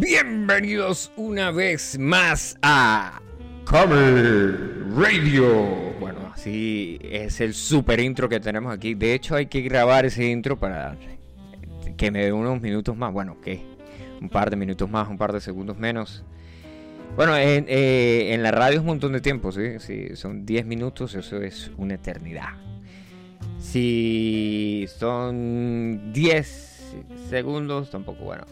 Bienvenidos una vez más a Cover Radio. Bueno, así es el super intro que tenemos aquí. De hecho, hay que grabar ese intro para que me dé unos minutos más. Bueno, que un par de minutos más, un par de segundos menos. Bueno, en, eh, la radio es un montón de tiempo, ¿sí? ¿sí? Son 10 minutos, eso es una eternidad. Si son 10 segundos, tampoco, bueno.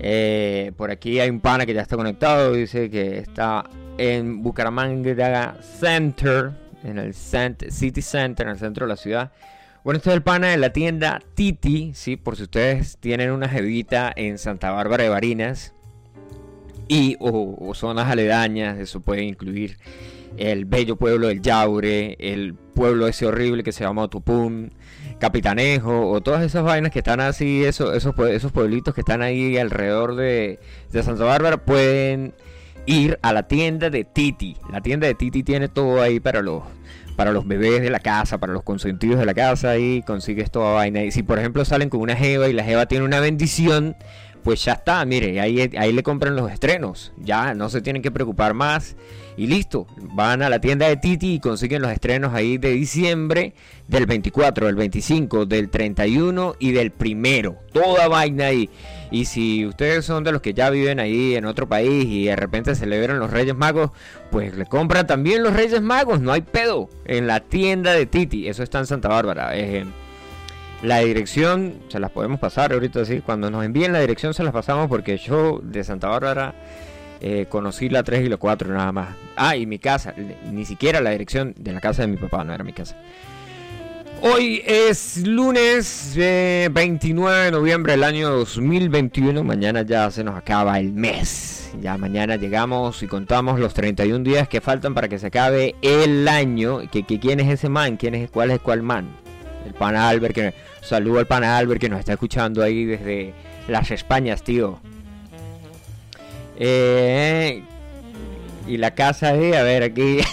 Eh, por aquí hay un pana que ya está conectado. Dice que está en Bucaramanga Center, en el City Center, en el centro de la ciudad. Bueno, este es el pana de la tienda Titi, ¿sí? Por si ustedes tienen una jevita en Santa Bárbara de Barinas y o, zonas aledañas, eso puede incluir el bello pueblo del Yaure, el pueblo ese horrible que se llama Otupún, Capitanejo o todas esas vainas que están así, esos, esos, esos pueblitos que están ahí alrededor de, de Santa Bárbara, pueden ir a la tienda de Titi. La tienda de Titi tiene todo ahí para los para los bebés de la casa, para los consentidos de la casa y consigues toda vaina. Y si por ejemplo salen con una jeva y la jeva tiene una bendición, pues ya está, mire, ahí, le compran los estrenos, ya no se tienen que preocupar más y listo, van a la tienda de Titi y consiguen los estrenos ahí de diciembre, del 24, del 25, del 31 y del primero, toda vaina ahí. Y si ustedes son de los que ya viven ahí en otro país y de repente celebran los Reyes Magos, pues le compran también los Reyes Magos, no hay pedo, en la tienda de Titi, eso está en Santa Bárbara. La dirección se las podemos pasar ahorita así. Cuando nos envíen la dirección se las pasamos porque yo de Santa Bárbara eh, conocí la 3 y la 4 nada más. Ah, y mi casa. Ni siquiera la dirección de la casa de mi papá, no era mi casa. Hoy es lunes 29 eh, de noviembre del año 2021. Mañana ya se nos acaba el mes. Ya mañana llegamos y contamos los 31 días que faltan para que se acabe el año. ¿Que, quién es ese man? ¿Quién es, ¿Cuál es cuál man? El pana Albert, que saludo al pana Albert que nos está escuchando ahí desde las Españas, tío. Eh, y la casa de, a ver, aquí.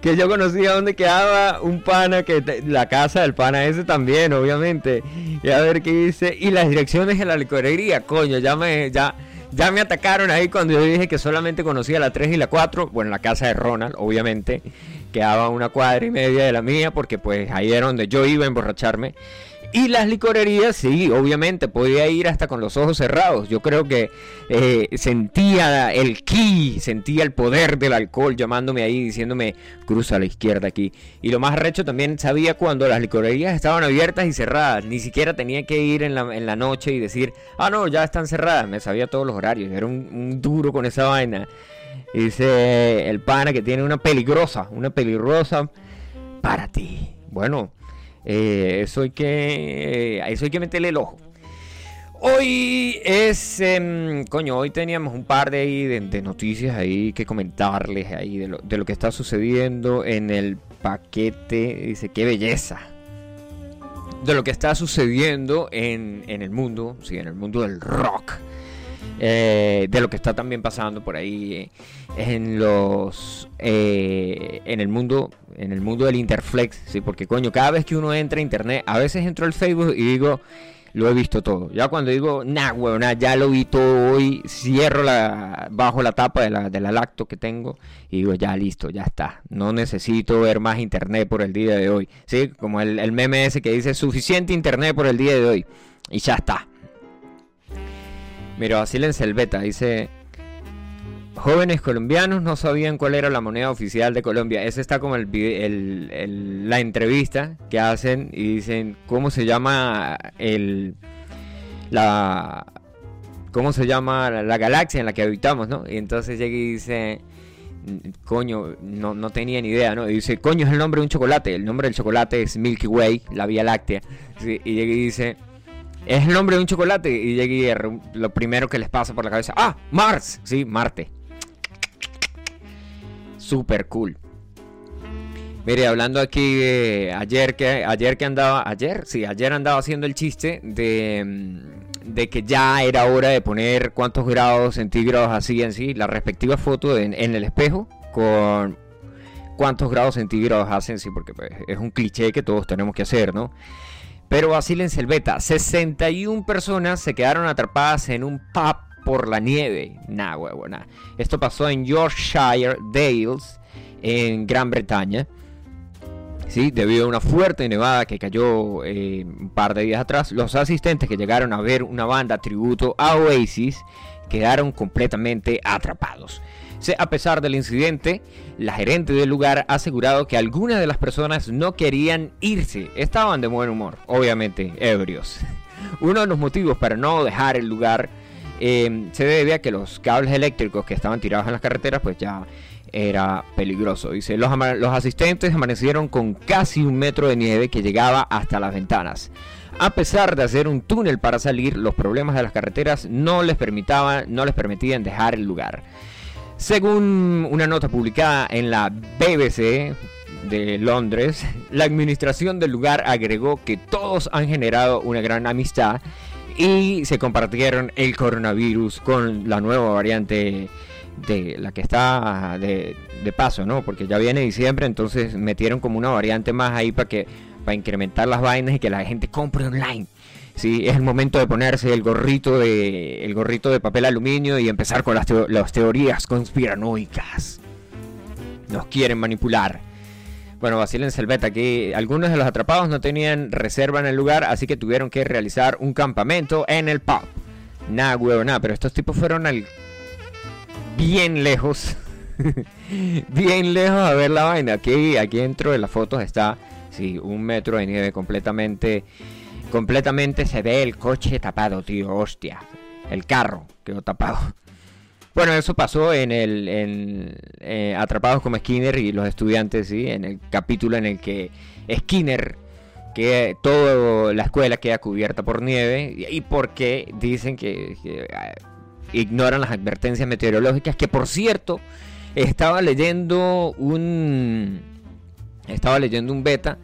que yo conocía donde quedaba un pana que la casa del pana ese también, obviamente. Y a ver qué dice. Y las direcciones de la licorería, coño, ya me ya ya me atacaron ahí cuando yo dije que solamente conocía la 3 y la 4, bueno, la casa de Ronald, obviamente quedaba una cuadra y media de la mía porque pues ahí era donde yo iba a emborracharme. Y las licorerías, sí, obviamente, podía ir hasta con los ojos cerrados. Yo creo que eh, sentía el ki, sentía el poder del alcohol llamándome ahí, diciéndome, cruza a la izquierda aquí. Y lo más recho también sabía cuando las licorerías estaban abiertas y cerradas. Ni siquiera tenía que ir en la, en la noche y decir, ah, no, ya están cerradas. Me sabía todos los horarios. Era un duro con esa vaina. Dice el pana que tiene una peligrosa, una peligrosa para ti. Bueno, eh, eso hay que, a eso hay que meterle el ojo. Hoy es, em, coño, hoy teníamos un par de, de, noticias ahí que comentarles ahí de lo, de lo que está sucediendo en el paquete. Dice, qué belleza. De lo que está sucediendo en, en el mundo, sí, en el mundo del rock. Eh, de lo que está también pasando por ahí eh, en los eh, en el mundo en el mundo del interflex sí porque coño cada vez que uno entra a internet a veces entro al Facebook y digo lo he visto todo ya cuando digo nah weón ya lo vi todo hoy cierro la bajo la tapa de la, de la lacto que tengo y digo ya listo ya está. No necesito ver más internet por el día de hoy sí como el, el meme que dice suficiente internet por el día de hoy y ya está Mira, silencio el beta, dice... Jóvenes colombianos no sabían cuál era la moneda oficial de Colombia. Ese está como el, la entrevista que hacen y dicen cómo se llama el la cómo se llama la, galaxia en la que habitamos, ¿no? Y entonces llega y dice, coño, no, no tenía ni idea, ¿no? Y dice, coño, es el nombre de un chocolate. El nombre del chocolate es Milky Way, la Vía Láctea. y llega y dice, es el nombre de un chocolate. Y llegué lo primero que les pasa por la cabeza. ¡Ah! Mars. Sí, Marte. Super cool. Mire, hablando aquí de ayer que ayer que andaba, ayer, sí, ayer andaba haciendo el chiste de, mm, de que ya era hora de poner cuántos grados centígrados hacían sí, la respectiva foto en, en el espejo con cuántos grados centígrados hacen sí, porque pues, es un cliché que todos tenemos que hacer, ¿no? Pero vacílense el beta. 61 personas se quedaron atrapadas en un pub por la nieve. Nah, huevo, nah. Esto pasó en Yorkshire Dales, en Gran Bretaña. Sí, debido a una fuerte nevada que cayó eh, un par de días atrás, los asistentes que llegaron a ver una banda tributo a Oasis quedaron completamente atrapados. A pesar del incidente, la gerente del lugar ha asegurado que algunas de las personas no querían irse, estaban de buen humor, obviamente ebrios. Uno de los motivos para no dejar el lugar eh, se debe a que los cables eléctricos que estaban tirados en las carreteras pues ya era peligroso. Dice, los, los asistentes amanecieron con casi un metro de nieve que llegaba hasta las ventanas. A pesar de hacer un túnel para salir, los problemas de las carreteras no les, permitaban, no les permitían dejar el lugar. Según una nota publicada en la BBC de Londres, la administración del lugar agregó que todos han generado una gran amistad y se compartieron el coronavirus con la nueva variante de la que está de, paso, ¿no? Porque ya viene diciembre, entonces metieron como una variante más ahí para que para incrementar las vainas y que la gente compre online. Sí, es el momento de ponerse el gorrito de el gorrito de papel aluminio y empezar con las, teorías conspiranoicas. Nos quieren manipular. Bueno, vacílense el beta aquí. Algunos de los atrapados no tenían reserva en el lugar, así que tuvieron que realizar un campamento en el pub. Nada, huevo, nada, pero estos tipos fueron al bien lejos. bien lejos a ver la vaina. Aquí, aquí dentro de las fotos está, sí, un metro de nieve completamente, completamente se ve el coche tapado, tío, hostia. El carro quedó tapado. Bueno, eso pasó en el en, eh, Atrapados como Skinner y los estudiantes, ¿sí? En el capítulo en el que Skinner, que toda la escuela queda cubierta por nieve y porque dicen que ignoran las advertencias meteorológicas, que por cierto, estaba leyendo un estaba leyendo un beta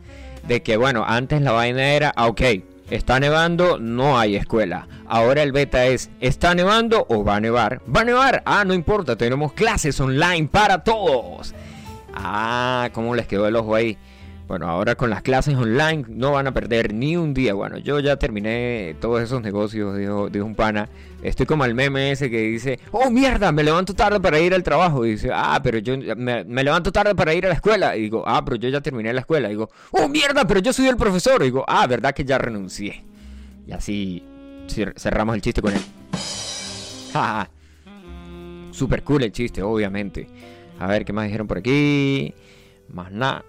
de que bueno, antes la vaina era, ah, ok, está nevando, no hay escuela. Ahora el beta es, ¿está nevando o va a nevar? Va a nevar, ah, no importa, tenemos clases online para todos. Ah, ¿cómo les quedó el ojo ahí? Bueno, ahora con las clases online no van a perder ni un día. Bueno, yo ya terminé todos esos negocios, dijo, un pana. Estoy como el meme ese que dice, oh mierda, me levanto tarde para ir al trabajo. Y dice, ah, pero yo me, levanto tarde para ir a la escuela. Y digo, ah, pero yo ya terminé la escuela. Digo, oh mierda, pero yo soy el profesor. Digo, ah, verdad que ya renuncié. Y así cerramos el chiste con él. Super cool el chiste, obviamente. A ver, ¿qué más dijeron por aquí? Más nada.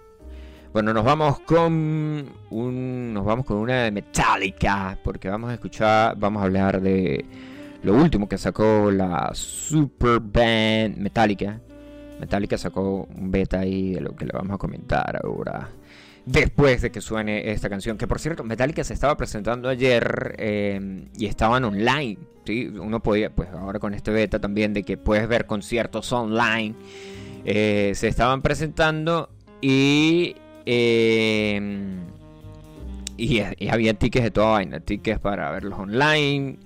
Bueno, nos vamos con un, nos vamos con una de Metallica, porque vamos a escuchar, vamos a hablar de lo último que sacó la super band Metallica. Metallica sacó un beta ahí de lo que le vamos a comentar ahora. Después de que suene esta canción, que por cierto, Metallica se estaba presentando ayer eh, y estaban online. ¿sí? Uno podía, pues ahora con este beta también, de que puedes ver conciertos online. Eh, se estaban presentando y Em, y, había tickets de toda vaina, tickets para verlos online,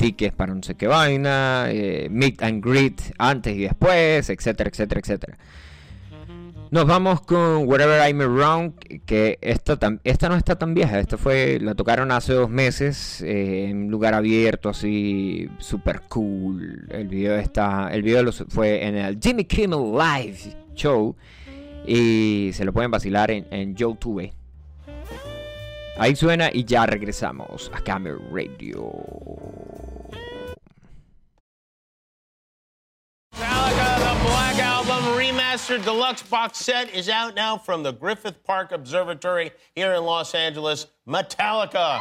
tickets para no sé qué vaina, eh, meet and greet antes y después, etcétera, etcétera, etcétera. Nos vamos con Whatever I'm Around, que esta, esta no está tan vieja, esta fue, la tocaron hace dos meses eh, en un lugar abierto, así, super cool. El video está, el video fue en el Jimmy Kimmel Live Show y se lo pueden vacilar en, en YouTube. Ahí suena y ya regresamos a Camera Radio. Remastered Deluxe Box Set is out now from the Griffith Park Observatory here in Los Angeles. Metallica.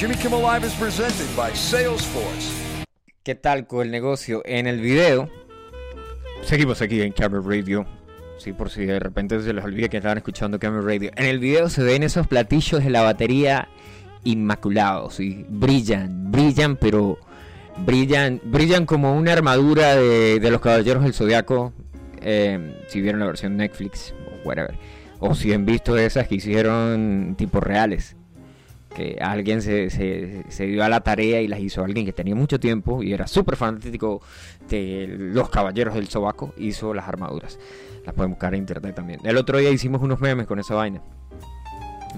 Jimmy Kimmel Live is presented by Salesforce. ¿Qué tal con el negocio? En el video, seguimos aquí en Camera Radio. Sí, por si de repente se les olvida que estaban escuchando Camera Radio. En el video se ven esos platillos de la batería inmaculados y brillan, brillan, pero brillan, brillan como una armadura de, de los caballeros del zodiaco. eh, si vieron la versión Netflix o whatever, o si han visto esas que hicieron tipos reales, que alguien se, se- se dio a la tarea y las hizo alguien que tenía mucho tiempo y era súper fanático de los caballeros del sobaco, hizo las armaduras. Las pueden buscar en internet también. El otro día hicimos unos memes con esa vaina.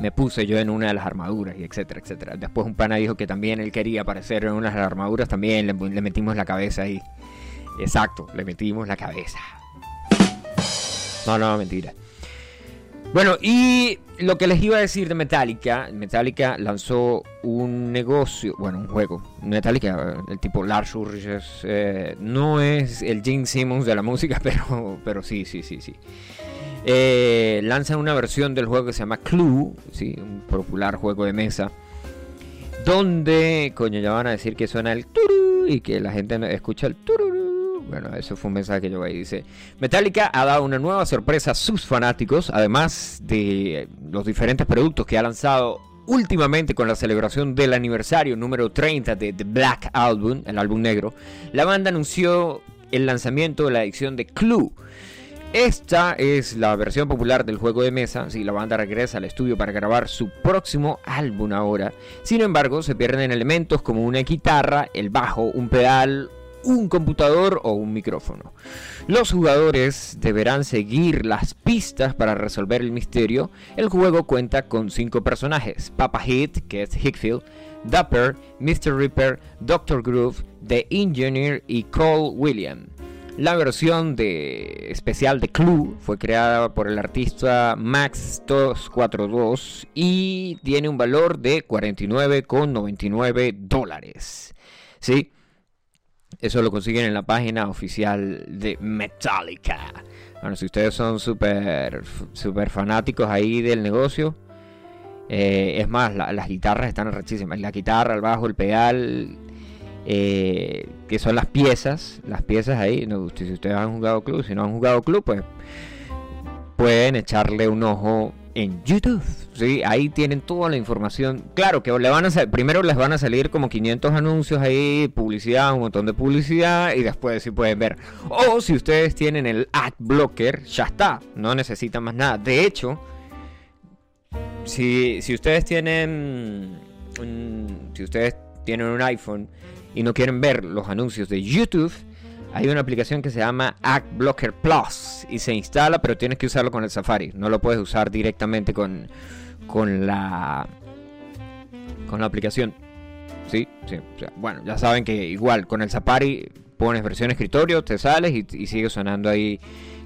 Me puse yo en una de las armaduras y etcétera, etcétera. Después un pana dijo que también él quería aparecer en una de las armaduras, también le, le metimos la cabeza ahí. Exacto, le metimos la cabeza. No, no, mentira. Bueno, y lo que les iba a decir de Metallica, Metallica lanzó un negocio, bueno, un juego. Metallica, el tipo Lars Ulrich eh, no es el Gene Simmons de la música, pero, pero sí, sí, sí, sí. Eh, lanzan una versión del juego que se llama Clue, ¿sí? un popular juego de mesa, donde, coño, ya van a decir que suena el turu y que la gente escucha el tururú. Bueno, eso fue un mensaje que yo ahí dice. Metallica ha dado una nueva sorpresa a sus fanáticos, además de los diferentes productos que ha lanzado últimamente con la celebración del aniversario número 30 de The Black Album, el álbum negro. La banda anunció el lanzamiento de la edición de Clue. Esta es la versión popular del juego de mesa. Si la banda regresa al estudio para grabar su próximo álbum ahora. Sin embargo, se pierden elementos como una guitarra, el bajo, un pedal, un computador o un micrófono. Los jugadores deberán seguir las pistas para resolver el misterio. El juego cuenta con cinco personajes: Papa Hit, que es Hickfield, Dapper, Mr. Ripper, Dr. Groove, The Engineer y Cole William. La versión de especial de Clue fue creada por el artista Max242 y tiene un valor de 49,99 dólares. ¿Sí? Eso lo consiguen en la página oficial de Metallica. Bueno, si ustedes son súper super fanáticos ahí del negocio, eh, es más, la- las guitarras están arrechísimas. La guitarra, el bajo, el pedal, eh, que son las piezas, las piezas ahí. no, si ustedes han jugado club, si no han jugado club, pues pueden echarle un ojo en YouTube. ¿sí? Ahí tienen toda la información. Claro que le van a primero les van a salir como 500 anuncios ahí, publicidad, un montón de publicidad y después sí pueden ver. O si ustedes tienen el ad blocker, ya está, no necesitan más nada. De hecho, si, si ustedes tienen si ustedes tienen un iPhone y no quieren ver los anuncios de YouTube, hay una aplicación que se llama AdBlocker Plus y se instala, pero tienes que usarlo con el Safari. No lo puedes usar directamente con, con la con la aplicación. Sí, sí. bueno, ya saben que igual con el Safari pones versión escritorio, te sales y, sigue sonando ahí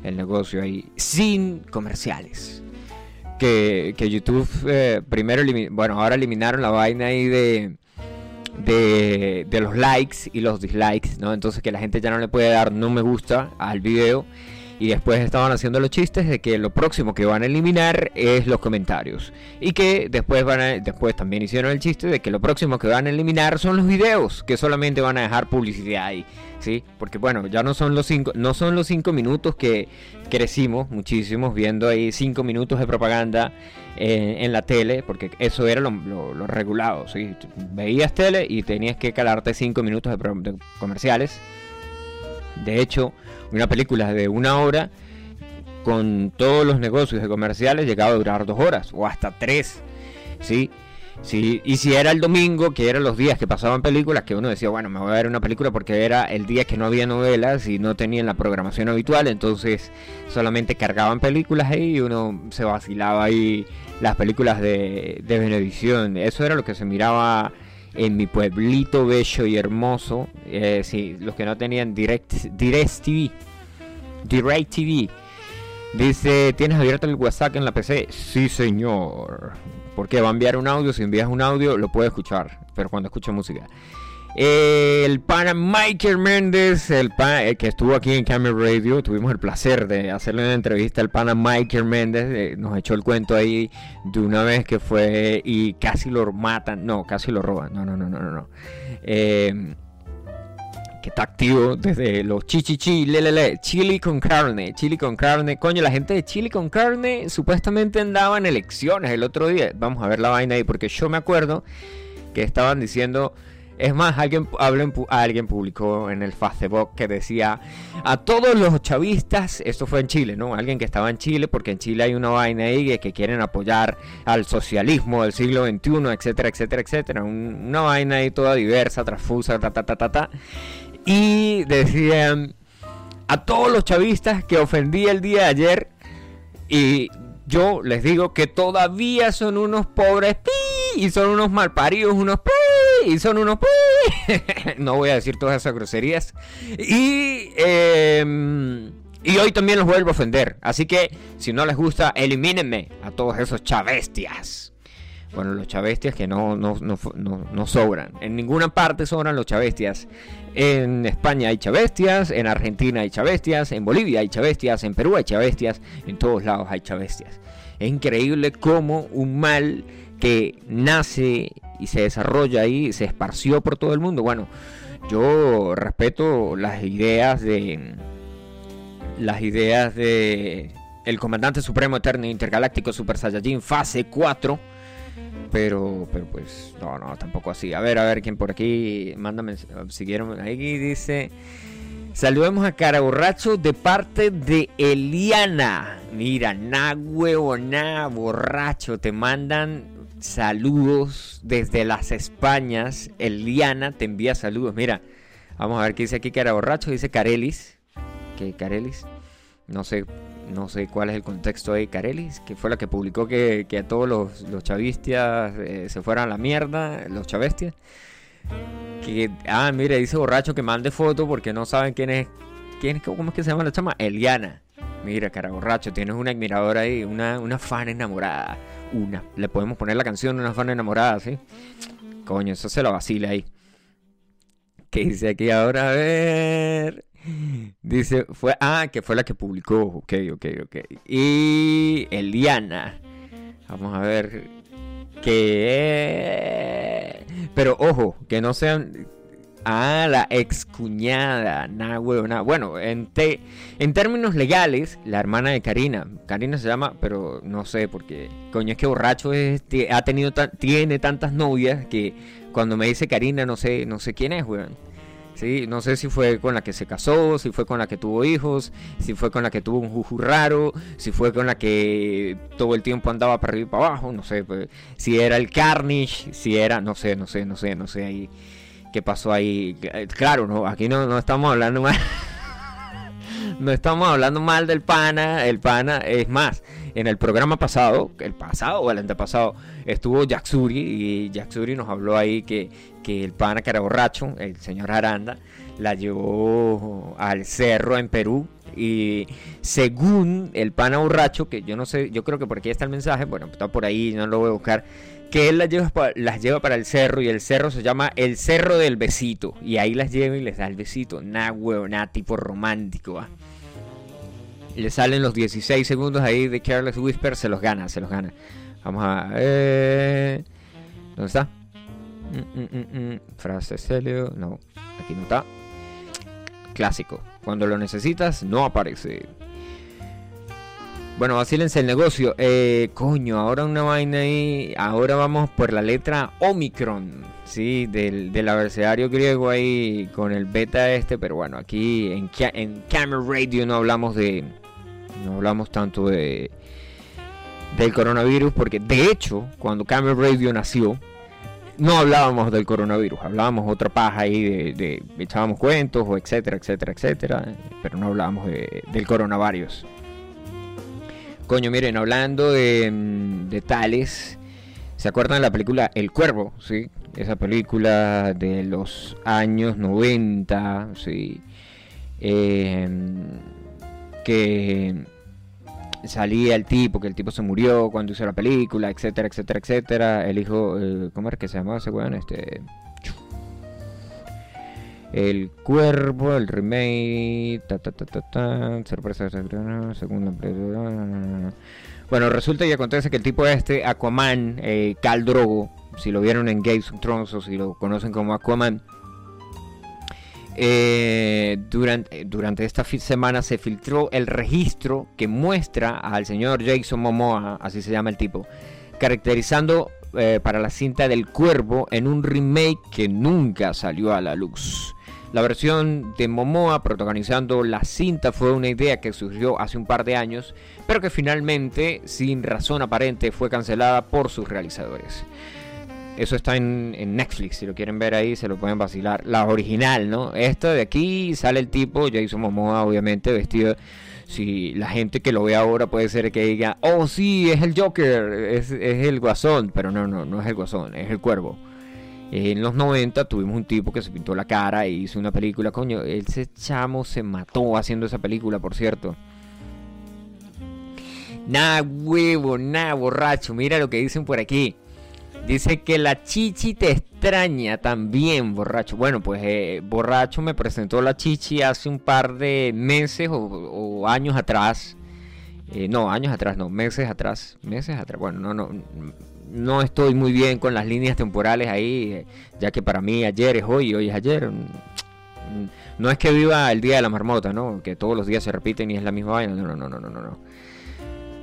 el negocio ahí sin comerciales. Que, que YouTube eh, primero, bueno, ahora eliminaron la vaina ahí de, de, los likes y los dislikes, ¿no? Entonces que la gente ya no le puede dar no me gusta al video. Y después estaban haciendo los chistes de que lo próximo que van a eliminar es los comentarios. Y que después van a, después también hicieron el chiste de que lo próximo que van a eliminar son los videos, que solamente van a dejar publicidad ahí, ¿sí? Porque bueno, ya no son los cinco, no son los cinco minutos que crecimos muchísimos viendo ahí cinco minutos de propaganda en la tele, porque eso era lo, regulado, ¿sí? Veías tele y tenías que calarte cinco minutos de, de comerciales. De hecho, una película de una hora con todos los negocios de comerciales llegaba a durar dos horas o hasta tres, ¿sí? Sí, y si era el domingo, que eran los días que pasaban películas, que uno decía, bueno, me voy a ver una película porque era el día que no había novelas y no tenían la programación habitual, entonces solamente cargaban películas ahí y uno se vacilaba ahí las películas de, de Venevisión. Eso era lo que se miraba en mi pueblito bello y hermoso. Eh, sí, los que no tenían Direct, Direct TV. Direct TV. Dice, ¿tienes abierto el WhatsApp en la PC? Sí, señor. Porque va a enviar un audio. Si envías un audio, lo puede escuchar. Pero cuando escucha música. Eh, el pana Michael Méndez, el pana, que estuvo aquí en Camera Radio, tuvimos el placer de hacerle una entrevista al pana Michael Méndez, eh, nos echó el cuento ahí de una vez que fue y casi lo matan, no, casi lo roban, no, no, no, no, no. Eh, que está activo desde los chichichi, lelele, chili con carne, chili con carne. Coño, la gente de chili con carne supuestamente andaba en elecciones el otro día. Vamos a ver la vaina ahí, porque yo me acuerdo que estaban diciendo. Es más, alguien, alguien publicó en el Facebook que decía a todos los chavistas, esto fue en Chile, ¿no? Alguien que estaba en Chile, porque en Chile hay una vaina ahí que, quieren apoyar al socialismo del siglo XXI, etcétera, etcétera, etcétera. una vaina ahí toda diversa, transfusa, ta, ta, ta, ta, ta. Y decían a todos los chavistas que ofendí el día de ayer. Y yo les digo que todavía son unos pobres y son unos malparidos, unos y son unos no voy a decir todas esas groserías. Y, em, y hoy también los vuelvo a ofender. Así que si no les gusta, elimínenme a todos esos chavestias. Bueno, los chavestias que no, no, no, no, sobran. En ninguna parte sobran los chavestias. En España hay chavestias, en Argentina hay chavestias, en Bolivia hay chavestias, en Perú hay chavestias, en todos lados hay chavestias. Es increíble cómo un mal que nace y se desarrolla ahí, se esparció por todo el mundo. Bueno, yo respeto las ideas de las ideas de el comandante supremo eterno intergaláctico Super Saiyajin fase 4 pero, pero pues, no, no, tampoco así. A ver, a ver, quién por aquí, mándame, siguieron, ahí dice, saludemos a cara borracho de parte de Eliana. Mira, na huevo, na borracho, te mandan saludos desde las Españas. Eliana te envía saludos. Mira, vamos a ver qué dice aquí cara borracho, dice Carelis. ¿Qué Carelis? No sé no sé cuál es el contexto de Carelis, que fue la que publicó que, a todos los, los chavistias eh, se fueran a la mierda, los chavestias. Que, ah, mire, dice borracho que mande foto porque no saben quién es, quién ¿cómo es que se llama la chama? Eliana. Mira, cara borracho, tienes una admiradora ahí, una, una fan enamorada. Una, le podemos poner la canción Una fan enamorada, ¿sí? Coño, eso se lo vacila ahí. ¿Qué dice aquí ahora? A ver. Dice, fue, ah, que fue la que publicó, ok, ok, ok. Y Eliana, vamos a ver, que... Pero ojo, que no sean... Ah, la excuñada, nada, nada. Bueno, en, te, en términos legales, la hermana de Karina, Karina se llama, pero no sé, porque coño es que borracho es, ha tenido, tiene tantas novias que cuando me dice Karina no sé, no sé quién es, weón. Sí, no sé si fue con la que se casó, si fue con la que tuvo hijos, si fue con la que tuvo un juju raro, si fue con la que todo el tiempo andaba para arriba y para abajo, no sé, pues, si era el Carnage, si era, no sé, no sé, no sé, no sé ahí qué pasó ahí. Claro, no, aquí no, no estamos hablando mal. no estamos hablando mal del pana, el pana es más en el programa pasado, el pasado o el antepasado, estuvo Jacksuri y Jacksuri nos habló ahí que, que el pana que borracho, el señor Aranda, la llevó al cerro en Perú y según el pana borracho, que yo no sé, yo creo que por aquí está el mensaje, bueno, está por ahí, no lo voy a buscar, que él las lleva, para el cerro y el cerro se llama el Cerro del Besito y ahí las lleva y les da el besito, nada huevo, nada tipo romántico, le salen los 16 segundos ahí de Careless Whisper, se los gana, se los gana. Vamos a ver. ¿Dónde está? Mm, mm, mm, Frase Celio. No, aquí no está. Clásico. Cuando lo necesitas, no aparece. Bueno, vacílense el negocio. Eh, coño, ahora una vaina ahí. Ahora vamos por la letra Omicron. Sí, del, del abecedario griego ahí con el beta este. Pero bueno, aquí en, en Camera Radio no hablamos de, no hablamos tanto de del coronavirus porque de hecho cuando Camel Radio nació no hablábamos del coronavirus, hablábamos otra paja ahí de, echábamos cuentos o etcétera, etcétera, etcétera, pero no hablábamos del coronavirus. Coño, miren, hablando de, de, tales, ¿se acuerdan de la película El Cuervo? ¿Sí? Esa película de los años 90, ¿sí? Eh, que salía el tipo, que el tipo se murió cuando hizo la película, etcétera, etcétera, etcétera. El hijo, eh, ¿cómo era que se llamaba ese weón? Este. El Cuervo, el remake, ta ta ta ta ta, sorpresa, segunda. Bueno, resulta y acontece que el tipo este, Aquaman, eh, Cal Drogo, si lo vieron en Games of Thrones o si lo conocen como Aquaman, eh, durante, durante esta semana se filtró el registro que muestra al señor Jason Momoa, así se llama el tipo, caracterizando eh, para la cinta del cuervo en un remake que nunca salió a la luz. La versión de Momoa protagonizando la cinta fue una idea que surgió hace un par de años, pero que finalmente, sin razón aparente, fue cancelada por sus realizadores. Eso está en, Netflix, si lo quieren ver ahí se lo pueden vacilar. La original, ¿no? Esta de aquí sale el tipo, Jason Momoa obviamente vestido... Si la gente que lo ve ahora puede ser que diga, oh sí, es el Joker, es, el guasón, pero no, no, no es el guasón, es el cuervo. En los 90 tuvimos un tipo que se pintó la cara e hizo una película. Coño, ese chamo se mató haciendo esa película, por cierto. Nada huevo, nada borracho. Mira lo que dicen por aquí. Dice que la chichi te extraña también, borracho. Bueno, pues eh, borracho me presentó la chichi hace un par de meses o, años atrás. Eh, no, años atrás, no, meses atrás. Meses atrás. Bueno, no, no. No estoy muy bien con las líneas temporales ahí, eh, ya que para mí ayer es hoy hoy es ayer. No es que viva el día de la marmota, ¿no? Que todos los días se repiten y es la misma vaina. No, no, no, no, no, no.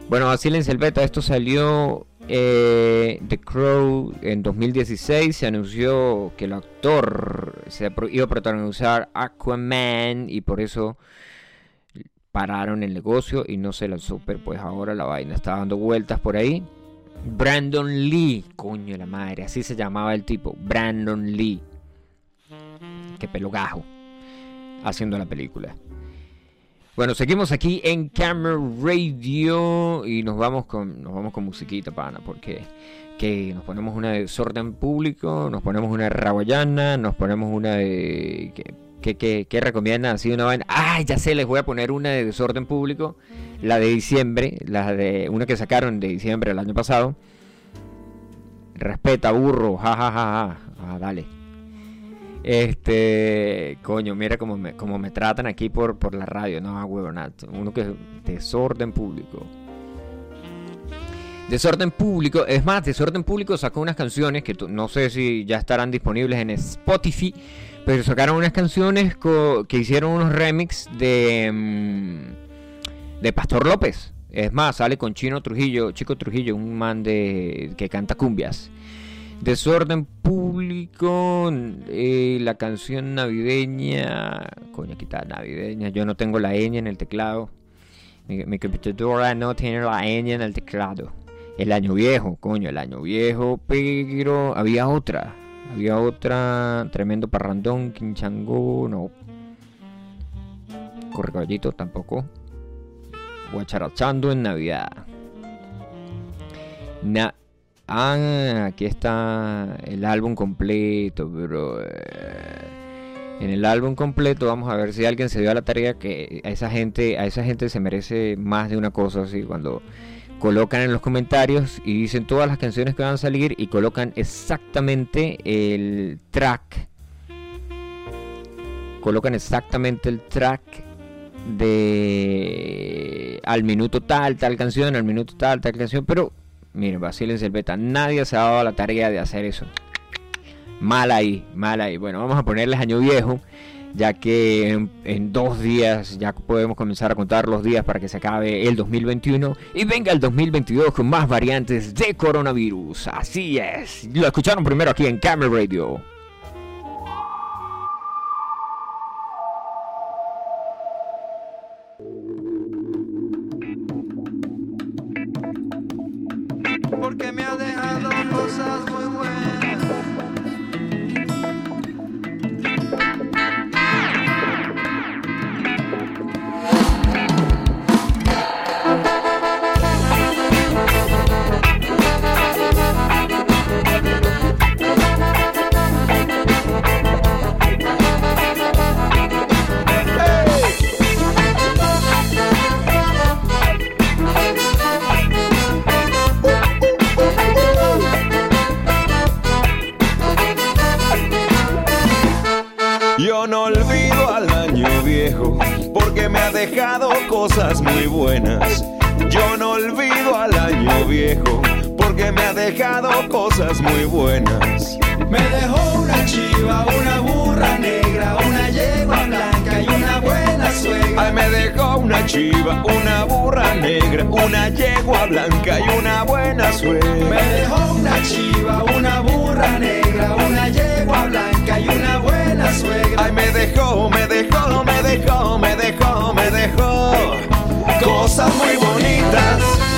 Bueno, así en el beta, esto salió eh, The Crow en 2016 se anunció que el actor se iba a protagonizar Aquaman y por eso pararon el negocio y no se lanzó, pero pues ahora la vaina está dando vueltas por ahí. Brandon Lee, coño la madre, así se llamaba el tipo, Brandon Lee. Qué pelogajo haciendo la película. Bueno, seguimos aquí en Camera Radio y nos vamos con nos vamos con musiquita, pana, porque que nos ponemos una de desorden público, nos ponemos una de raguayana, nos ponemos una de que, que, que, recomiendan así una vaina. Ah, ya sé, les voy a poner una de desorden público, la de diciembre, la de una que sacaron de diciembre el año pasado. Respeta, burro, jajaja, ja, ja, ja. Ah, dale. Este, coño, mira cómo me, me tratan aquí por, por la radio, no, huevonato. Uno que es desorden público. Desorden Público, es más, Desorden Público sacó unas canciones que no sé si ya estarán disponibles en Spotify, pero sacaron unas canciones que hicieron unos remix de, mm, de Pastor López. Es más, sale con Chino Trujillo, Chico Trujillo, un man de que canta cumbias. Desorden público, eh, la canción navideña, coño, quita navideña, yo no tengo la ñ en el teclado, mi, computadora no tiene la ñ en el teclado. El año viejo, coño, el año viejo, pero había otra, había otra, tremendo parrandón, quinchango, no. Corre caballito, tampoco. Guacharachando en Navidad. Na Ah, aquí está el álbum completo, pero en el álbum completo vamos a ver si alguien se dio a la tarea que a esa gente, a esa gente se merece más de una cosa así cuando colocan en los comentarios y dicen todas las canciones que van a salir y colocan exactamente el track. Colocan exactamente el track de al minuto tal, tal canción, al minuto tal, tal canción, pero Miren, vacílense el beta. Nadie se ha dado la tarea de hacer eso. Mal ahí, mal ahí. Bueno, vamos a ponerles año viejo, ya que en, dos días ya podemos comenzar a contar los días para que se acabe el 2021 y venga el 2022 con más variantes de coronavirus. Así es. Lo escucharon primero aquí en Camera Radio. Viejo porque me ha dejado cosas muy buenas. Me dejó una chiva, una burra negra, una yegua blanca y una buena suegra. Ay, me dejó una chiva, una burra negra, una yegua blanca y una buena suegra. Me dejó una chiva, una burra negra, una yegua blanca y una buena suegra. Ay, me dejó, me dejó, me dejó, me dejó, me dejó cosas muy bonitas.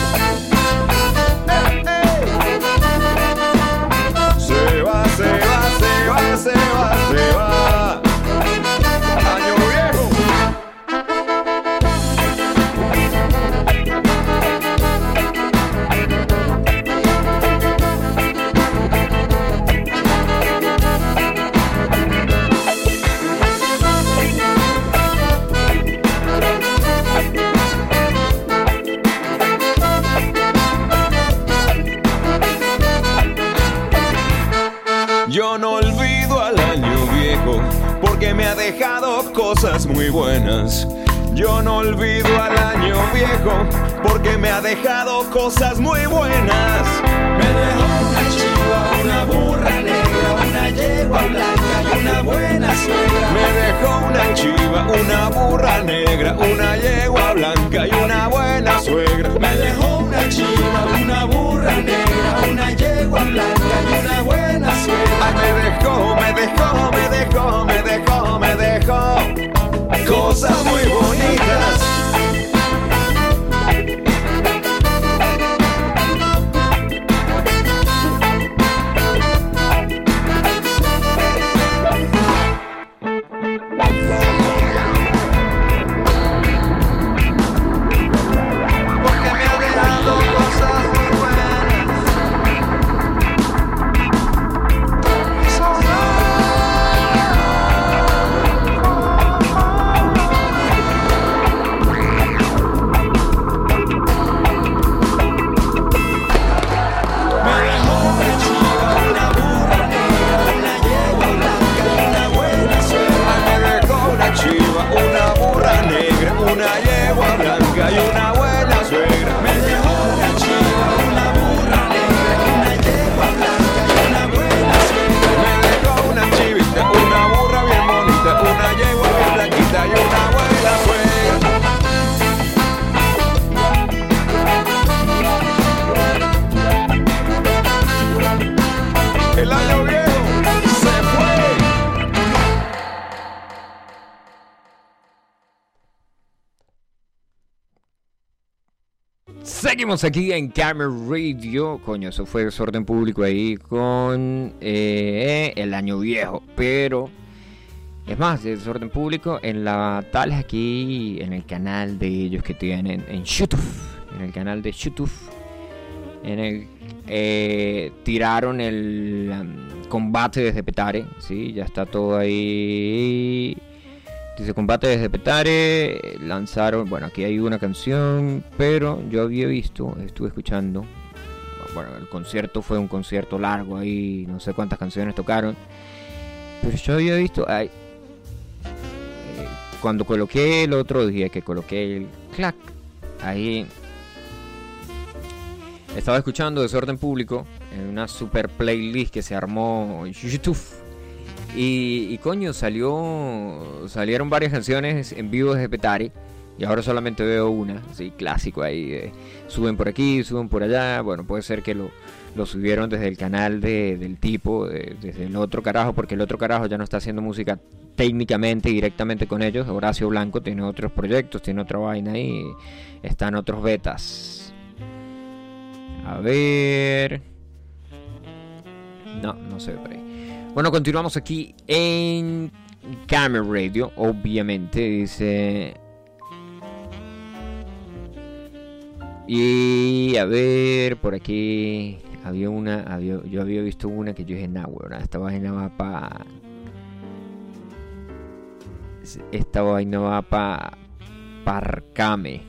Cosas muy buenas. Yo no olvido al año viejo porque me ha dejado cosas muy buenas. Me dejó una chiva, una burra negra, una yegua blanca y una buena suegra. Me dejó una chiva, una burra negra, una yegua blanca y una buena suegra. Me dejó una chiva, una burra negra, una yegua blanca y una buena suegra. Ay, me dejó, me dejó, me dejó, me dejó, me dejó cosas muy bonitas. Aquí en Camera Radio. Coño, eso fue desorden público ahí con eh, el año viejo. Pero es más, desorden público en la tal aquí en el canal de ellos que tienen en YouTube. En el canal de YouTube. En el eh, tiraron el um, combate desde Petare. Sí, ya está todo ahí. Dice combate desde Petare, lanzaron, bueno, aquí hay una canción, pero yo había visto, estuve escuchando, bueno, el concierto fue un concierto largo ahí, no sé cuántas canciones tocaron, pero yo había visto, ay, eh, cuando coloqué el otro día que coloqué el clac, ahí estaba escuchando Desorden Público en una super playlist que se armó en YouTube. Y, coño, salió salieron varias canciones en vivo desde Petare. Y ahora solamente veo una, así clásico ahí. eh, suben por aquí, suben por allá. Bueno, puede ser que lo, lo subieron desde el canal de- del tipo, de- desde el otro carajo, porque el otro carajo ya no está haciendo música técnicamente directamente con ellos. Horacio Blanco tiene otros proyectos, tiene otra vaina ahí. Están otros betas. A ver. No, no se ve por ahí. Bueno, continuamos aquí en Camera Radio, obviamente, dice... Y a ver, por aquí había una, había- yo había visto una que yo dije, nah, weón, esta vaina va para... Esta vaina va para... Parcame.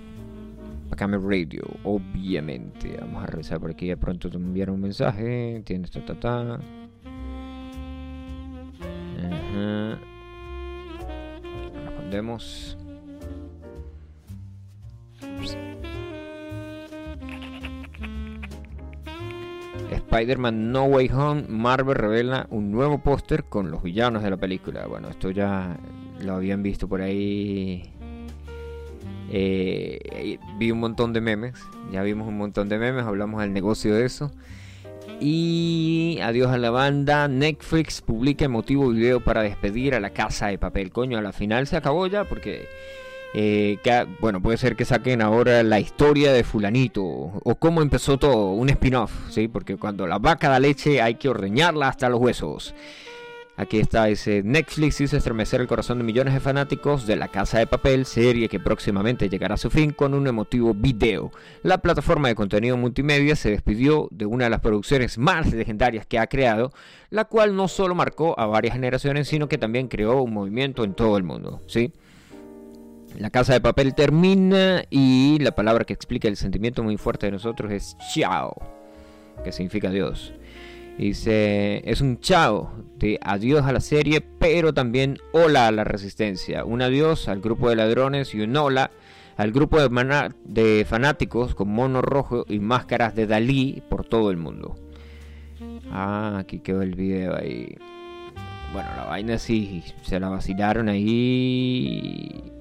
Parcame Radio, obviamente. Vamos a revisar por aquí, de pronto te enviaron un mensaje, tienes ta ta ta. Ajá. Respondemos. Spider-Man No Way Home, Marvel revela un nuevo póster con los villanos de la película. Bueno, esto ya lo habían visto por ahí. Eh, vi un montón de memes, ya vimos un montón de memes, hablamos del negocio de eso. Y adiós a la banda, Netflix publica emotivo video para despedir a la casa de papel. Coño, a la final se acabó ya porque eh, bueno, puede ser que saquen ahora la historia de fulanito o cómo empezó todo, un spin-off, ¿sí? Porque cuando la vaca da leche hay que ordeñarla hasta los huesos. Aquí está ese Netflix hizo estremecer el corazón de millones de fanáticos de La Casa de Papel, serie que próximamente llegará a su fin con un emotivo video. La plataforma de contenido multimedia se despidió de una de las producciones más legendarias que ha creado, la cual no solo marcó a varias generaciones, sino que también creó un movimiento en todo el mundo, ¿sí? La casa de papel termina y la palabra que explica el sentimiento muy fuerte de nosotros es chao, que significa adiós. Dice, es un chao de adiós a la serie, pero también hola a la resistencia. Un adiós al grupo de ladrones y un hola al grupo de, fanáticos con mono rojo y máscaras de Dalí por todo el mundo. Ah, aquí quedó el video ahí. Bueno, la vaina sí, se la vacilaron ahí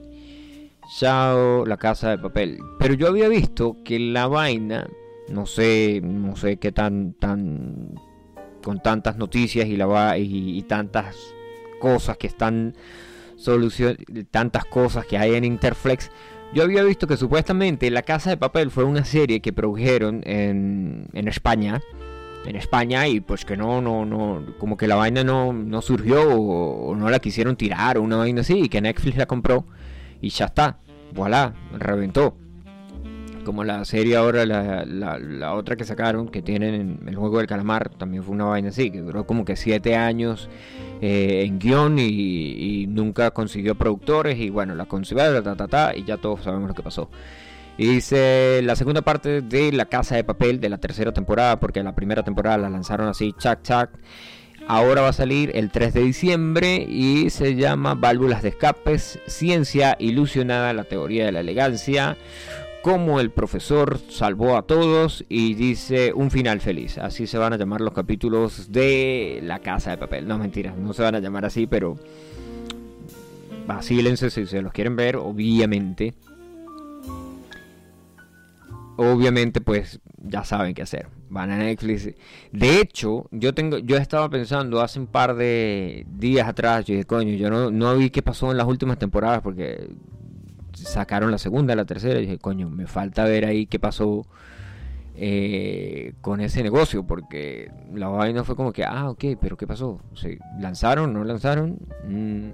Chao, la casa de papel. Pero yo había visto que la vaina, no sé, no sé qué tan, tan, con tantas noticias y, la, y, y tantas cosas que están solución, tantas cosas que hay en Interflex. Yo había visto que supuestamente La Casa de Papel fue una serie que produjeron en, en España. En España y pues que no, no, no, como que la vaina no, no surgió o, o no la quisieron tirar o una vaina así y que Netflix la compró y ya está. Voilà, reventó. Como la serie ahora, la, la, otra que sacaron, que tienen el juego del calamar, también fue una vaina así, que duró como que siete años eh, en guion y, nunca consiguió productores. Y bueno, la consiguió, ta, ta, ta, y ya todos sabemos lo que pasó. Y dice la segunda parte de La Casa de Papel de la tercera temporada, porque la primera temporada la lanzaron así, chac, chac. Ahora va a salir el 3 de diciembre y se llama Válvulas de escapes, ciencia ilusionada, la teoría de la elegancia, cómo el profesor salvó a todos y dice un final feliz. Así se van a llamar los capítulos de La Casa de Papel. No, mentira, no se van a llamar así, pero vacílense si se los quieren ver, obviamente. Obviamente, pues ya saben qué hacer van a Netflix. De hecho, yo tengo, yo estaba pensando hace un par de días atrás, yo dije, coño, yo no, no vi qué pasó en las últimas temporadas porque sacaron la segunda, la tercera, y dije, coño, me falta ver ahí qué pasó eh, con ese negocio, porque la vaina fue como que, ah, ok, pero ¿qué pasó? ¿Lanzaron? ¿No lanzaron? Mm,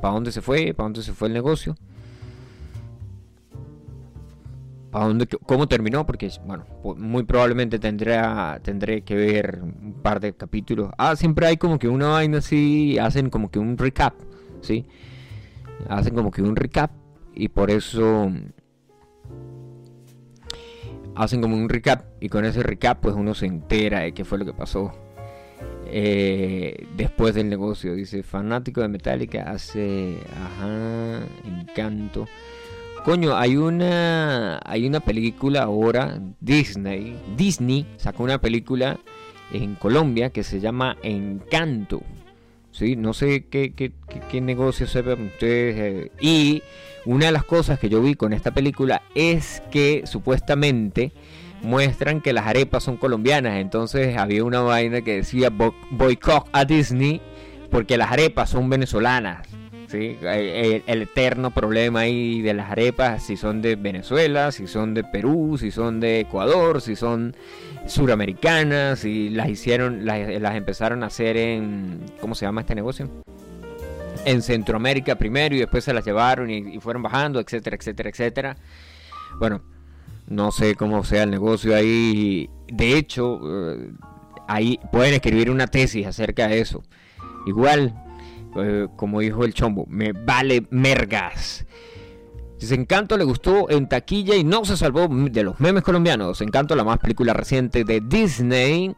¿Para dónde se fue? ¿Para dónde se fue el negocio? dónde, cómo terminó, porque bueno, muy probablemente tendré, tendré que ver un par de capítulos. Ah, siempre hay como que una vaina así, hacen como que un recap, ¿sí? Hacen como que un recap y por eso hacen como un recap y con ese recap pues uno se entera de qué fue lo que pasó eh, después del negocio. Dice, fanático de Metallica hace, ajá, encanto. Coño, hay una hay una película ahora Disney, Disney sacó una película en Colombia que se llama Encanto. Sí, no sé qué, qué, qué, negocio sepan ustedes. Eh, y una de las cosas que yo vi con esta película es que supuestamente muestran que las arepas son colombianas. Entonces había una vaina que decía boicot a Disney porque las arepas son venezolanas. El, eterno problema ahí de las arepas, si son de Venezuela, si son de Perú, si son de Ecuador, si son suramericanas, si las hicieron, las, empezaron a hacer en, ¿cómo se llama este negocio? En Centroamérica primero y después se las llevaron y, fueron bajando, etcétera, etcétera, etcétera. Bueno, no sé cómo sea el negocio ahí. De hecho, eh, ahí pueden escribir una tesis acerca de eso. Igual, eh, como dijo el chombo, me vale mergas. Encanto le gustó en taquilla y no se salvó de los memes colombianos. Encanto, la más película reciente de Disney,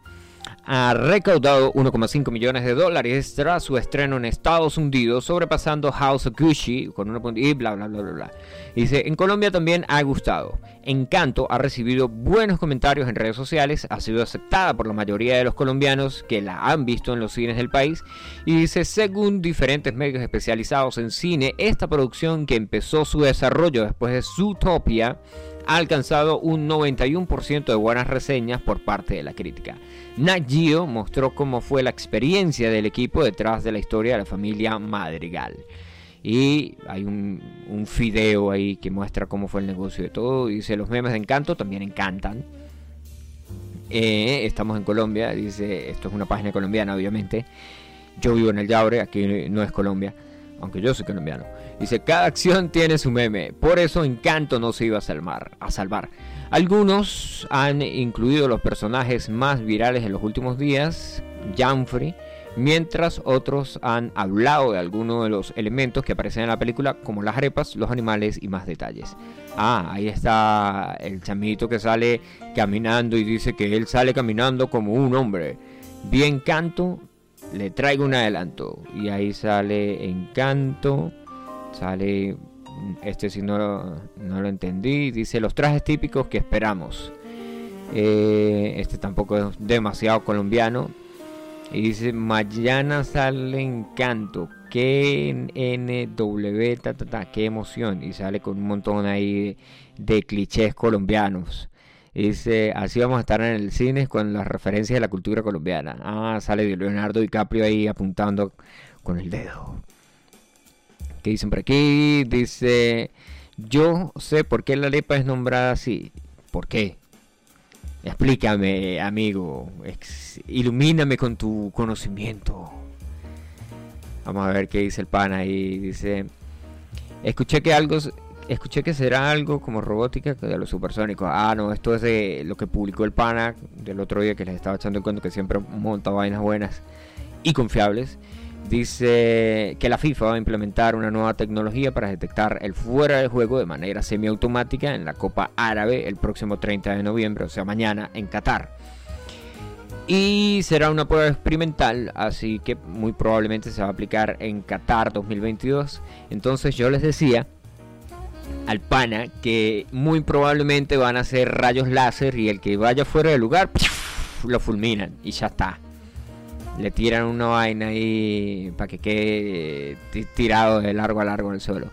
ha recaudado 1,5 millones de dólares tras su estreno en Estados Unidos, sobrepasando House of Gucci con una y bla bla bla bla bla. Dice, en Colombia también ha gustado. Encanto ha recibido buenos comentarios en redes sociales, ha sido aceptada por la mayoría de los colombianos que la han visto en los cines del país y dice, según diferentes medios especializados en cine, esta producción que empezó su desarrollo después de Zootopia ha alcanzado un 91% de buenas reseñas por parte de la crítica. Nat mostró cómo fue la experiencia del equipo detrás de la historia de la familia Madrigal. Y hay un, video ahí que muestra cómo fue el negocio de todo. Dice, los memes de encanto también encantan. Eh, estamos en Colombia, dice, esto es una página colombiana obviamente. Yo vivo en el Yaure, aquí no es Colombia, aunque yo soy colombiano. Dice, cada acción tiene su meme, por eso Encanto no se iba a salvar. A salvar. Algunos han incluido los personajes más virales en los últimos días, Janfrey, mientras otros han hablado de algunos de los elementos que aparecen en la película, como las arepas, los animales y más detalles. Ah, ahí está el chamito que sale caminando y dice que él sale caminando como un hombre. Bien canto, le traigo un adelanto. Y ahí sale Encanto. Sale, este si no, no lo entendí, dice los trajes típicos que esperamos. Eh, este tampoco es demasiado colombiano. Y dice, mañana sale Encanto. Qué NW, ta, ta, ta, qué emoción. Y sale con un montón ahí de, clichés colombianos. Dice, así vamos a estar en el cine con las referencias de la cultura colombiana. Ah, sale Leonardo DiCaprio ahí apuntando con el dedo. ¿Qué dicen por aquí? Dice, yo sé por qué la lepa es nombrada así. ¿Por qué? Explícame, amigo. Ilumíname con tu conocimiento. Vamos a ver qué dice el pana ahí. Dice, escuché que algo, escuché que será algo como robótica de los supersónicos. Ah, no, esto es de lo que publicó el pana del otro día que les estaba echando en cuenta que siempre monta vainas buenas y confiables. Dice que la FIFA va a implementar una nueva tecnología para detectar el fuera de juego de manera semiautomática en la Copa Árabe el próximo 30 de noviembre, o sea, mañana en Qatar. Y será una prueba experimental, así que muy probablemente se va a aplicar en Qatar 2022. Entonces yo les decía al pana que muy probablemente van a hacer rayos láser y el que vaya fuera del lugar lo fulminan y ya está. Le tiran una vaina ahí para que quede ti- tirado de largo a largo en el suelo.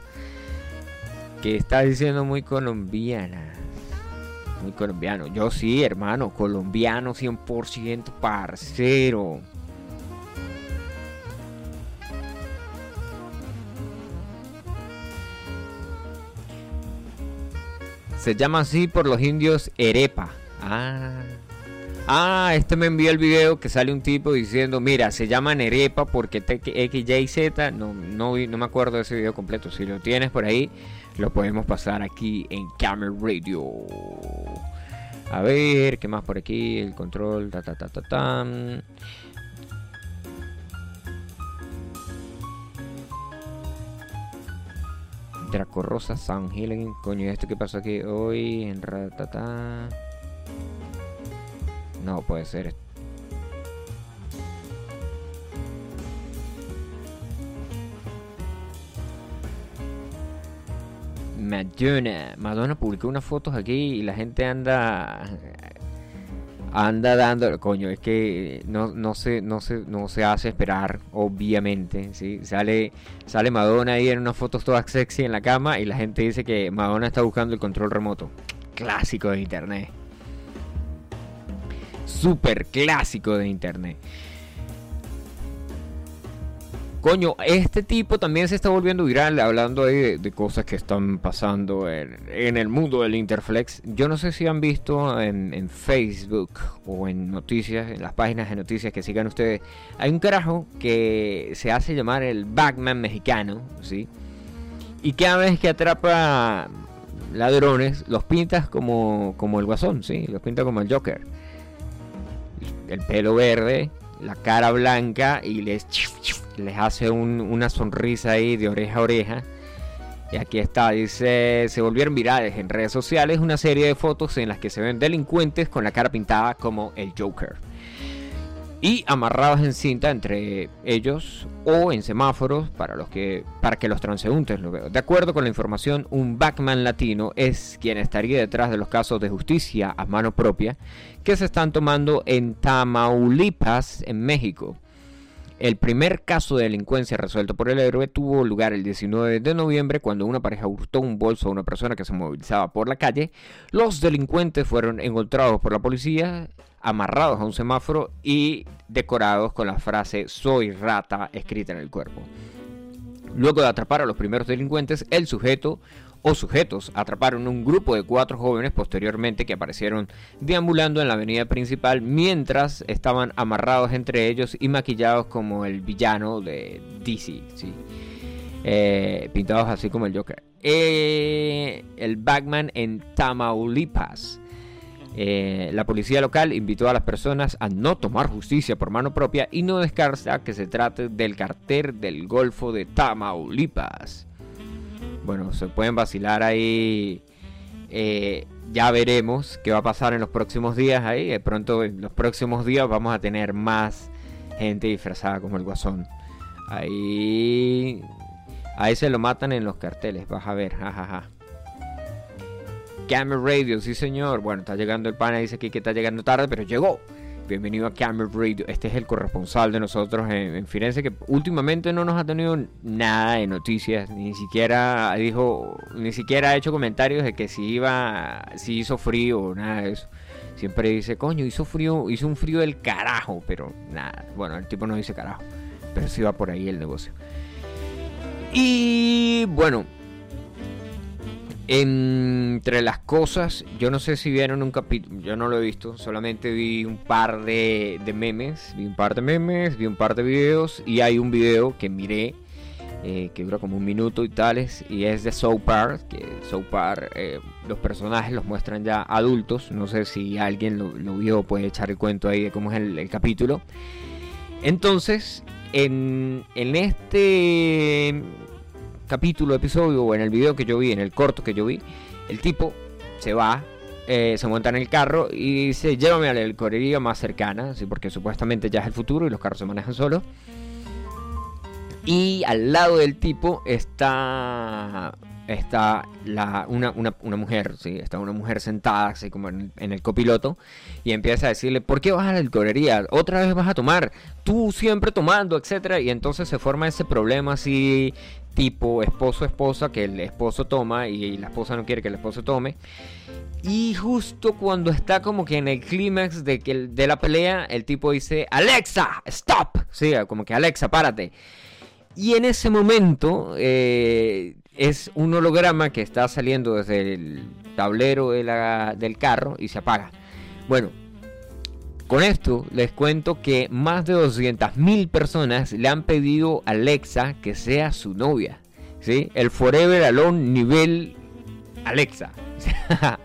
Que está diciendo muy colombiana. Muy colombiano. Yo sí, hermano. Colombiano 100% parcero. Se llama así por los indios Erepa. Ah. Ah, este me envió el video que sale un tipo diciendo, mira, se llama Nerepa porque X, Y, Z. No, no, no me acuerdo de ese video completo. Si lo tienes por ahí, lo podemos pasar aquí en Camel Radio. A ver, ¿qué más por aquí? El control, ta ta ta ta tan. Dracorrosa San Helen, coño, ¿esto qué pasó aquí hoy? En ratata. No puede ser. Madonna. Madonna publicó unas fotos aquí y la gente anda anda dando coño es que no, no se no se no se hace esperar obviamente sí sale sale Madonna ahí en unas fotos todas sexy en la cama y la gente dice que Madonna está buscando el control remoto clásico de internet super clásico de internet Coño, este tipo también se está volviendo viral hablando de, cosas que están pasando en, el mundo del Interflex. Yo no sé si han visto en, en Facebook o en noticias, en las páginas de noticias que sigan ustedes. Hay un carajo que se hace llamar el Batman mexicano, ¿sí? Y cada vez que atrapa ladrones, los pintas como, como el guasón, ¿sí? Los pinta como el Joker. El pelo verde, la cara blanca y les, les hace un- una sonrisa ahí de oreja a oreja. Y aquí está, dice, se volvieron virales en redes sociales una serie de fotos en las que se ven delincuentes con la cara pintada como el Joker. Y amarrados en cinta entre ellos o en semáforos para, los que, para que los transeúntes lo vean. De acuerdo con la información, un backman latino es quien estaría detrás de los casos de justicia a mano propia que se están tomando en Tamaulipas, en México. El primer caso de delincuencia resuelto por el héroe tuvo lugar el 19 de noviembre cuando una pareja hurtó un bolso a una persona que se movilizaba por la calle. Los delincuentes fueron encontrados por la policía amarrados a un semáforo y decorados con la frase soy rata escrita en el cuerpo. Luego de atrapar a los primeros delincuentes, el sujeto o sujetos atraparon un grupo de cuatro jóvenes posteriormente que aparecieron deambulando en la avenida principal mientras estaban amarrados entre ellos y maquillados como el villano de DC. Eh, pintados así como el Joker. Eh, el Bagman en Tamaulipas. Eh, la policía local invitó a las personas a no tomar justicia por mano propia y no descarta que se trate del cartel del Golfo de Tamaulipas. Bueno, se pueden vacilar ahí. Eh, ya veremos qué va a pasar en los próximos días ahí. De pronto en los próximos días vamos a tener más gente disfrazada como el guasón. Ahí... Ahí se lo matan en los carteles, vas a ver, jajaja. Camera Radio, sí señor. Bueno, está llegando el pana, dice aquí que está llegando tarde, pero llegó. Bienvenido a Camera Radio. Este es el corresponsal de nosotros en, Firenze, que últimamente no nos ha tenido nada de noticias, ni siquiera dijo, ni siquiera ha hecho comentarios de que si iba, si hizo frío o nada de eso. Siempre dice, coño, hizo frío, hizo un frío del carajo, pero nada. Bueno, el tipo no dice carajo, pero sí va por ahí el negocio. Y bueno, entre las cosas, yo no sé si vieron un capítulo, yo no lo he visto, solamente vi un par de, memes, vi un par de memes, vi un par de videos y hay un video que miré eh, que dura como un minuto y tales y es de South Park, que South Park eh, los personajes los muestran ya adultos, no sé si alguien lo, vio, puede echar el cuento ahí de cómo es el, capítulo. Entonces, en, en este capítulo, episodio o en el video que yo vi, en el corto que yo vi, el tipo se va, eh, se monta en el carro y dice, llévame a la alcoholería más cercana, ¿sí? porque supuestamente ya es el futuro y los carros se manejan solos. Y al lado del tipo está está la, una, mujer, ¿sí? está una mujer sentada así como en, el copiloto y empieza a decirle, ¿por qué vas a la alcoholería? Otra vez vas a tomar, tú siempre tomando, etcétera Y entonces se forma ese problema así tipo esposo-esposa que el esposo toma y la esposa no quiere que el esposo tome. Y justo cuando está como que en el clímax de, de la pelea, el tipo dice, Alexa, stop. Sí, como que Alexa, párate. Y en ese momento eh, es un holograma que está saliendo desde el tablero del carro y se apaga. Bueno, con esto les cuento que más de 200.000 personas le han pedido a Alexa que sea su novia. ¿sí? El Forever Alone nivel Alexa.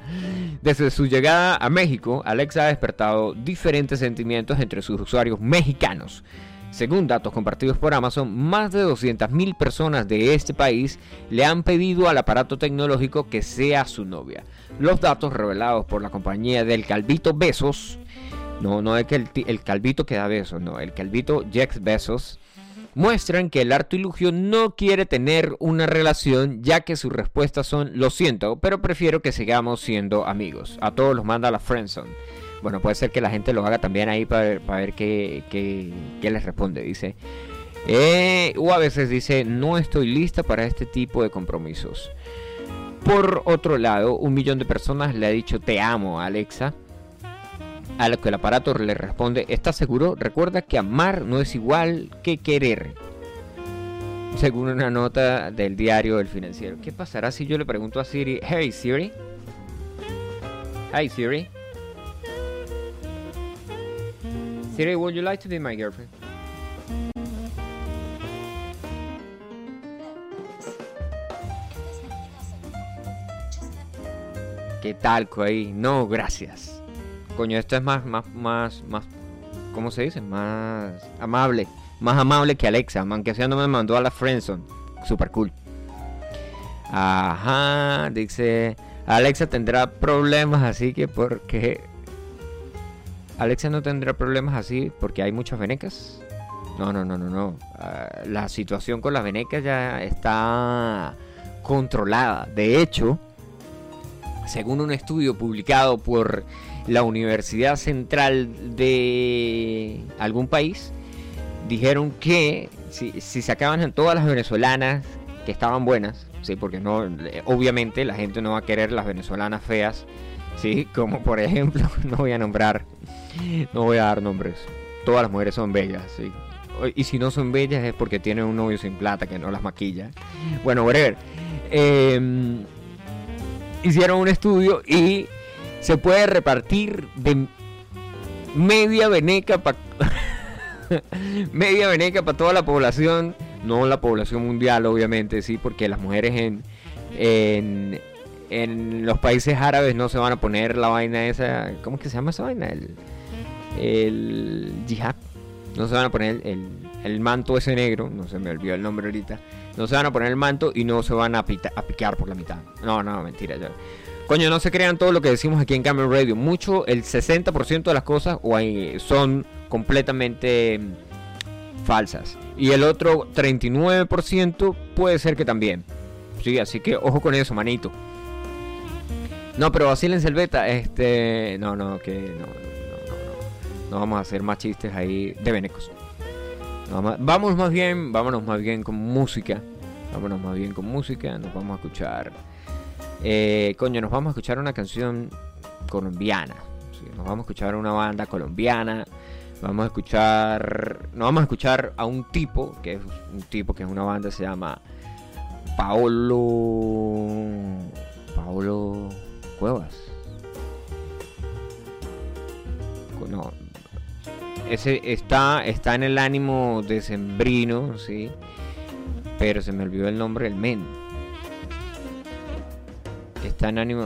Desde su llegada a México, Alexa ha despertado diferentes sentimientos entre sus usuarios mexicanos. Según datos compartidos por Amazon, más de 200.000 personas de este país le han pedido al aparato tecnológico que sea su novia. Los datos revelados por la compañía del Calvito Besos, no, no es que el, Calvito que da besos, no, el Calvito Jex Besos, muestran que el artilugio no quiere tener una relación ya que sus respuestas son lo siento, pero prefiero que sigamos siendo amigos. A todos los manda la friendzone. Bueno, puede ser que la gente lo haga también ahí para ver, para ver qué, qué, les responde. Dice, eh, o a veces dice, no estoy lista para este tipo de compromisos. Por otro lado, un millón de personas le ha dicho te amo, Alexa. A lo que el aparato le responde, ¿estás seguro? Recuerda que amar no es igual que querer. Según una nota del diario El Financiero. ¿Qué pasará si yo le pregunto a Siri, hey Siri? Hey Siri. Siri, would you like to be my girlfriend? ¿Qué tal, ahí? No, gracias. Coño, esto es más, más, más, más, ¿cómo se dice? Más amable. Más amable que Alexa, aunque sea no me mandó a la friendzone. Super cool. Ajá, dice, Alexa tendrá problemas, así que porque Alexia no tendrá problemas así porque hay muchas venecas. No, no, no, no, no. Ah, la situación con las venecas ya está controlada. De hecho, según un estudio publicado por la Universidad Central de algún país, dijeron que si, si se acaban todas las venezolanas que estaban buenas, sí, porque no, obviamente la gente no va a querer las venezolanas feas, sí, como por ejemplo, no voy a nombrar, no voy a dar nombres, todas las mujeres son bellas, sí. Y si no son bellas es porque tienen un novio sin plata que no las maquilla. Bueno, whatever. Em, hicieron un estudio y se puede repartir de media veneca para media veneca para toda la población, no la población mundial obviamente, sí, porque las mujeres en, en, en los países árabes no se van a poner la vaina esa, ¿cómo es que se llama esa vaina? El, el yihad, no se van a poner el, el manto ese negro, no se me olvidó el nombre ahorita, no se van a poner el manto y no se van a, pita- a picar por la mitad. No, no, mentira. ya. Coño, no se crean todo lo que decimos aquí en Camel Radio. Mucho, el 60% de las cosas son completamente mm, falsas. Y el otro 39% puede ser que también. Sí, así que ojo con eso, manito. No, pero vacílense el beta. Este. No, no, que. No, no, no, no. No vamos a hacer más chistes ahí de venecos. No, Vamos más bien, vámonos más bien con música. Vámonos más bien con música. Nos vamos a escuchar. Eh, coño, nos vamos a escuchar una canción colombiana. Nos vamos a escuchar una banda colombiana. Vamos a escuchar. Nos vamos a escuchar a un tipo, que es un tipo que es una banda, se llama Paolo. Paolo Cuevas. No, ese está, está en el ánimo decembrino, sí. Pero se me olvidó el nombre del men.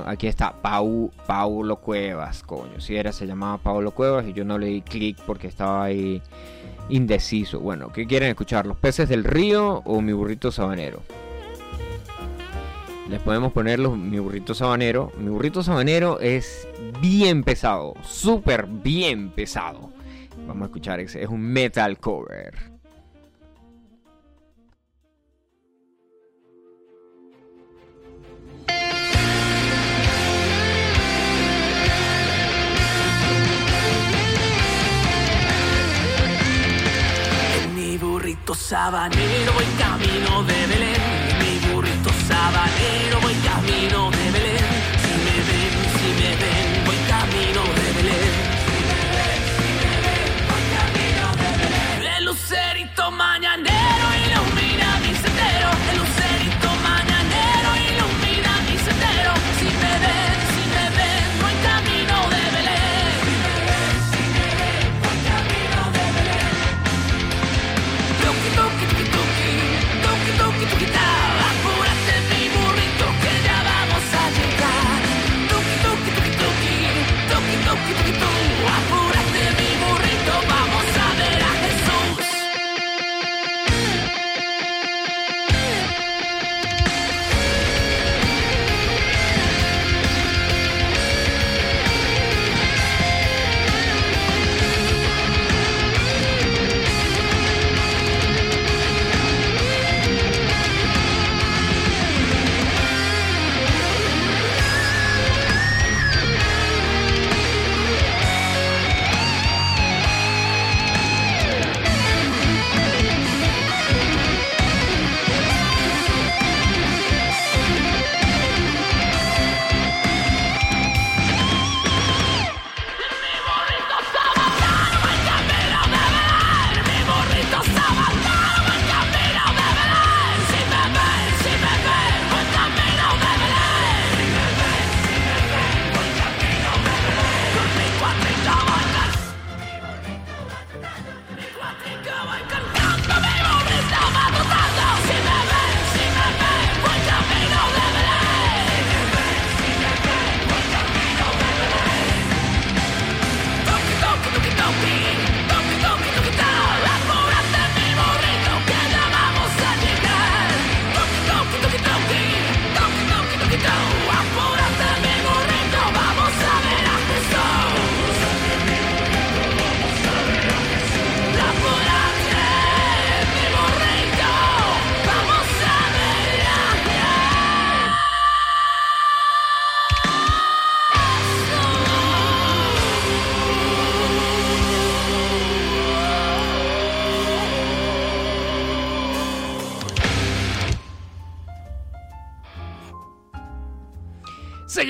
Aquí está. Pau, Paulo Cuevas, coño. Si era, se llamaba Paulo Cuevas y yo no le di clic porque estaba ahí indeciso. Bueno, ¿qué quieren escuchar? ¿Los peces del río o mi burrito sabanero? Les podemos poner los, mi burrito sabanero. Mi burrito sabanero es bien pesado. Súper bien pesado. Vamos a escuchar. Es un metal cover. Burrito sabanero voy camino de Belén. Mi burrito sabanero voy camino de Belén. Si me ven, si me ven, voy camino de Belén. El lucerito mañanero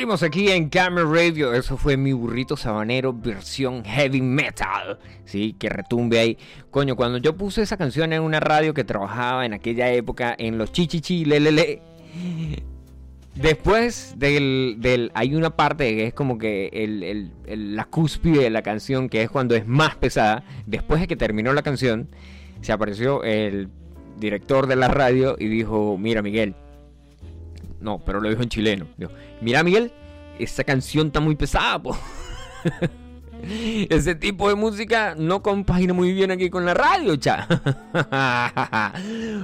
Seguimos aquí en Camera Radio. Eso fue mi burrito sabanero versión heavy metal. Sí, que retumbe ahí. Coño, cuando yo puse esa canción en una radio que trabajaba en aquella época en los chichichi, lelele. Después del, Hay una parte que es como que la cúspide de la canción, que es cuando es más pesada. Después de que terminó la canción, se apareció el director de la radio y dijo: Mira, Miguel. No, pero lo dijo en chileno. Mira, Miguel, esa canción está muy pesada, po". Ese tipo de música no compagina muy bien aquí con la radio, cha.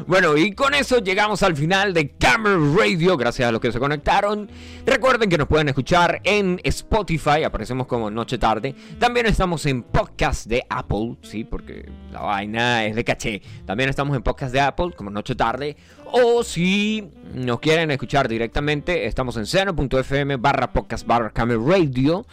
bueno, y con eso llegamos al final de Camera Radio. Gracias a los que se conectaron. Recuerden que nos pueden escuchar en Spotify, aparecemos como Noche Tarde. También estamos en podcast de Apple, sí, porque la vaina es de caché. También estamos en podcast de Apple, como Noche Tarde. O si nos quieren escuchar directamente, estamos en seno.fm barra podcast barra Radio.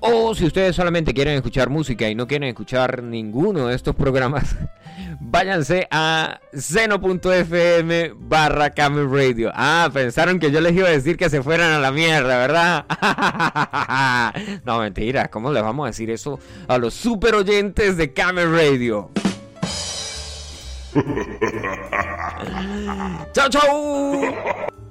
O si ustedes solamente quieren escuchar música y no quieren escuchar ninguno de estos programas, váyanse a seno.fm barra Radio. Ah, pensaron que yo les iba a decir que se fueran a la mierda, ¿verdad? no, mentira, ¿cómo les vamos a decir eso a los super oyentes de Camel Radio? chao, chao.